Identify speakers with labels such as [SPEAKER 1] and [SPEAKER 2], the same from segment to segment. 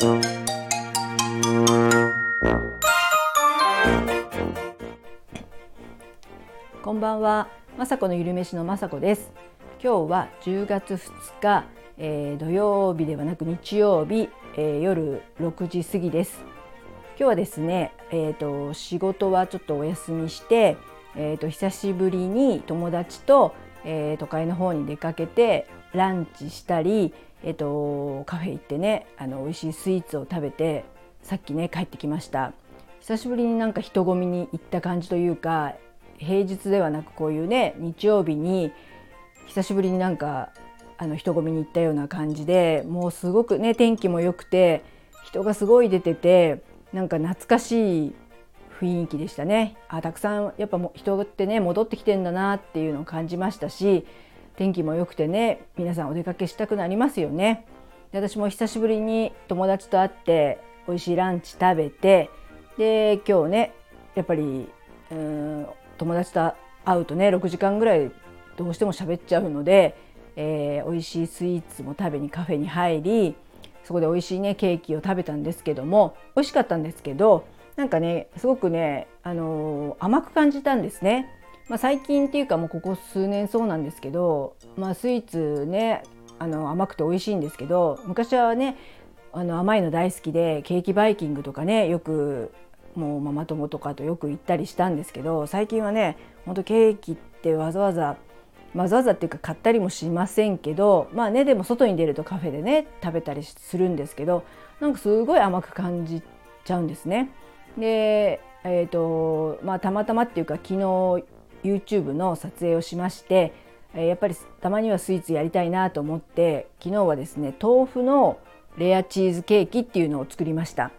[SPEAKER 1] こんばんは、まさこのゆるめしのまさこです。今日は10月2日、えー、土曜日ではなく日曜日、えー、夜6時過ぎです。今日はですね、えーと、仕事はちょっとお休みして、えーと、久しぶりに友達と、えー、都会の方に出かけてランチしたり、えーと、カフェ行ってねあの美味しいスイーツを食べてさっきね帰ってきました。久しぶりになんか人混みに行った感じというか平日ではなくこういうね日曜日に久しぶりになんかあの人混みに行ったような感じでもうすごくね天気も良くて人がすごい出ててなんか懐かしい雰囲気でしたね。あたくさんやっぱも人ってね戻ってきてんだなっていうのを感じましたし天気も良くてね皆さんお出かけしたくなりますよねで私も久しぶりに友達と会って美味しいランチ食べてで今日ねやっぱりうん友達と会うとね6時間ぐらいどうしても喋っちゃうので、えー、美味しいスイーツも食べにカフェに入りそこで美味しいねケーキを食べたんですけども美味しかったんですけどなんかねすごくね、あのー、甘く感じたんですね。まあ、最近っていうかもうここ数年そうなんですけど、まあ、スイーツねあの甘くて美味しいんですけど昔はねあの甘いの大好きでケーキバイキングとかねよくもうママ友とかとよく行ったりしたんですけど最近はねほんとケーキってわざわざわざわざっていうか買ったりもしませんけどまあねでも外に出るとカフェでね食べたりするんですけどなんかすごい甘く感じちゃうんですね。でえーとまあ、たまたまっていうか昨日 YouTube の撮影をしまして、やっぱりたまにはスイーツやりたいなと思って昨日はですね豆腐のレアチーズケーキっていうのを作りました。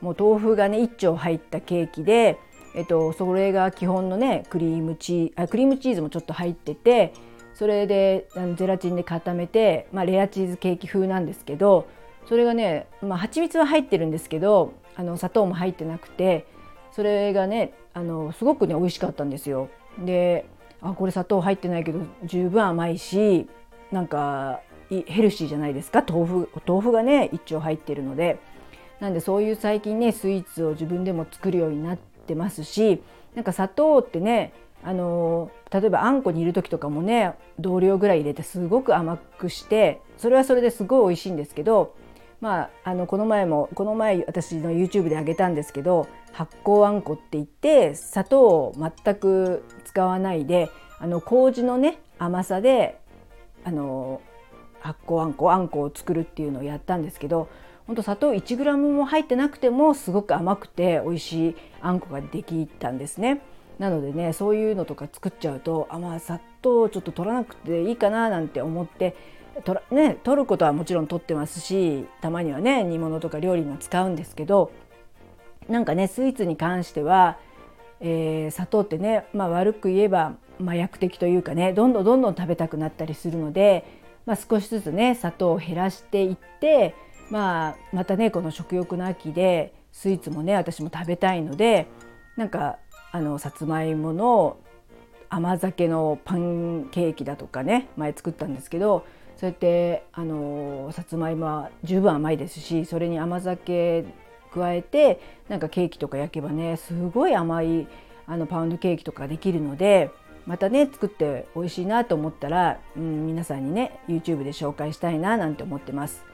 [SPEAKER 1] もう豆腐がね1丁入ったケーキで、えっと、それが基本のねクリームチーあクリームチーズもちょっと入っててそれであのゼラチンで固めて、まあ、レアチーズケーキ風なんですけどそれがね、まあ、蜂蜜は入ってるんですけどあの砂糖も入ってなくてそれがねあのすごくね美味しかったんですよ。であこれ砂糖入ってないけど十分甘いしなんかヘルシーじゃないですか？豆腐豆腐がね一丁入ってるので。なんでそういう最近ねスイーツを自分でも作るようになってますしなんか砂糖ってねあの例えばあんこにいる時とかもね同量ぐらい入れてすごく甘くしてそれはそれですごい美味しいんですけどまあ、あのこの前もこの前私の YouTube であげたんですけど発酵あんこって言って砂糖を全く使わないであの麹のね甘さであの発酵あんこあんこを作るっていうのをやったんですけど本当砂糖 1g も入ってなくてもすごく甘くて美味しいあんこができたんですね。なのでねそういうのとか作っちゃうとあまあ砂糖ちょっと取らなくていいかななんて思ってとね取ることはもちろん取ってますしたまにはね煮物とか料理も使うんですけどなんかねスイーツに関しては、えー、砂糖ってね、まあ、悪く言えば麻薬的というかねどんどんどんどん食べたくなったりするので、まあ、少しずつね砂糖を減らしていってまあまたねこの食欲の秋でスイーツもね私も食べたいのでなんかあのさつまいもの甘酒のパンケーキだとかね前作ったんですけどそうやってあのさつまいもは十分甘いですしそれに甘酒加えてなんかケーキとか焼けばねすごい甘いあのパウンドケーキとかできるのでまたね作って美味しいなと思ったら、うん、皆さんにね YouTube で紹介したいななんて思ってます。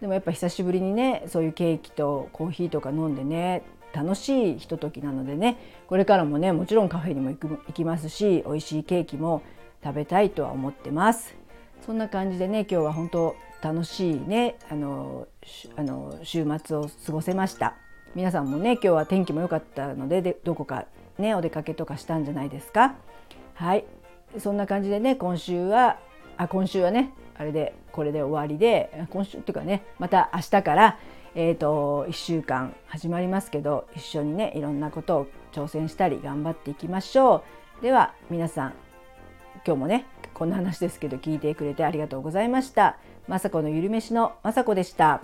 [SPEAKER 1] でもやっぱ久しぶりにねそういうケーキとコーヒーとか飲んでね楽しいひとときなのでねこれからもねもちろんカフェにも行く行きますし美味しいケーキも食べたいとは思ってますそんな感じでね今日は本当楽しいねあのあの週末を過ごせました。皆さんもね今日は天気も良かったのででどこかねお出かけとかしたんじゃないですか。はい。そんな感じでね今週はあ今週はねあれでこれで終わりで今週っていうかねまた明日からえーと、1週間始まりますけど一緒にねいろんなことを挑戦したり頑張っていきましょう。では皆さん今日もねこんな話ですけど聞いてくれてありがとうございました。まさこのゆるめしのまさこでした。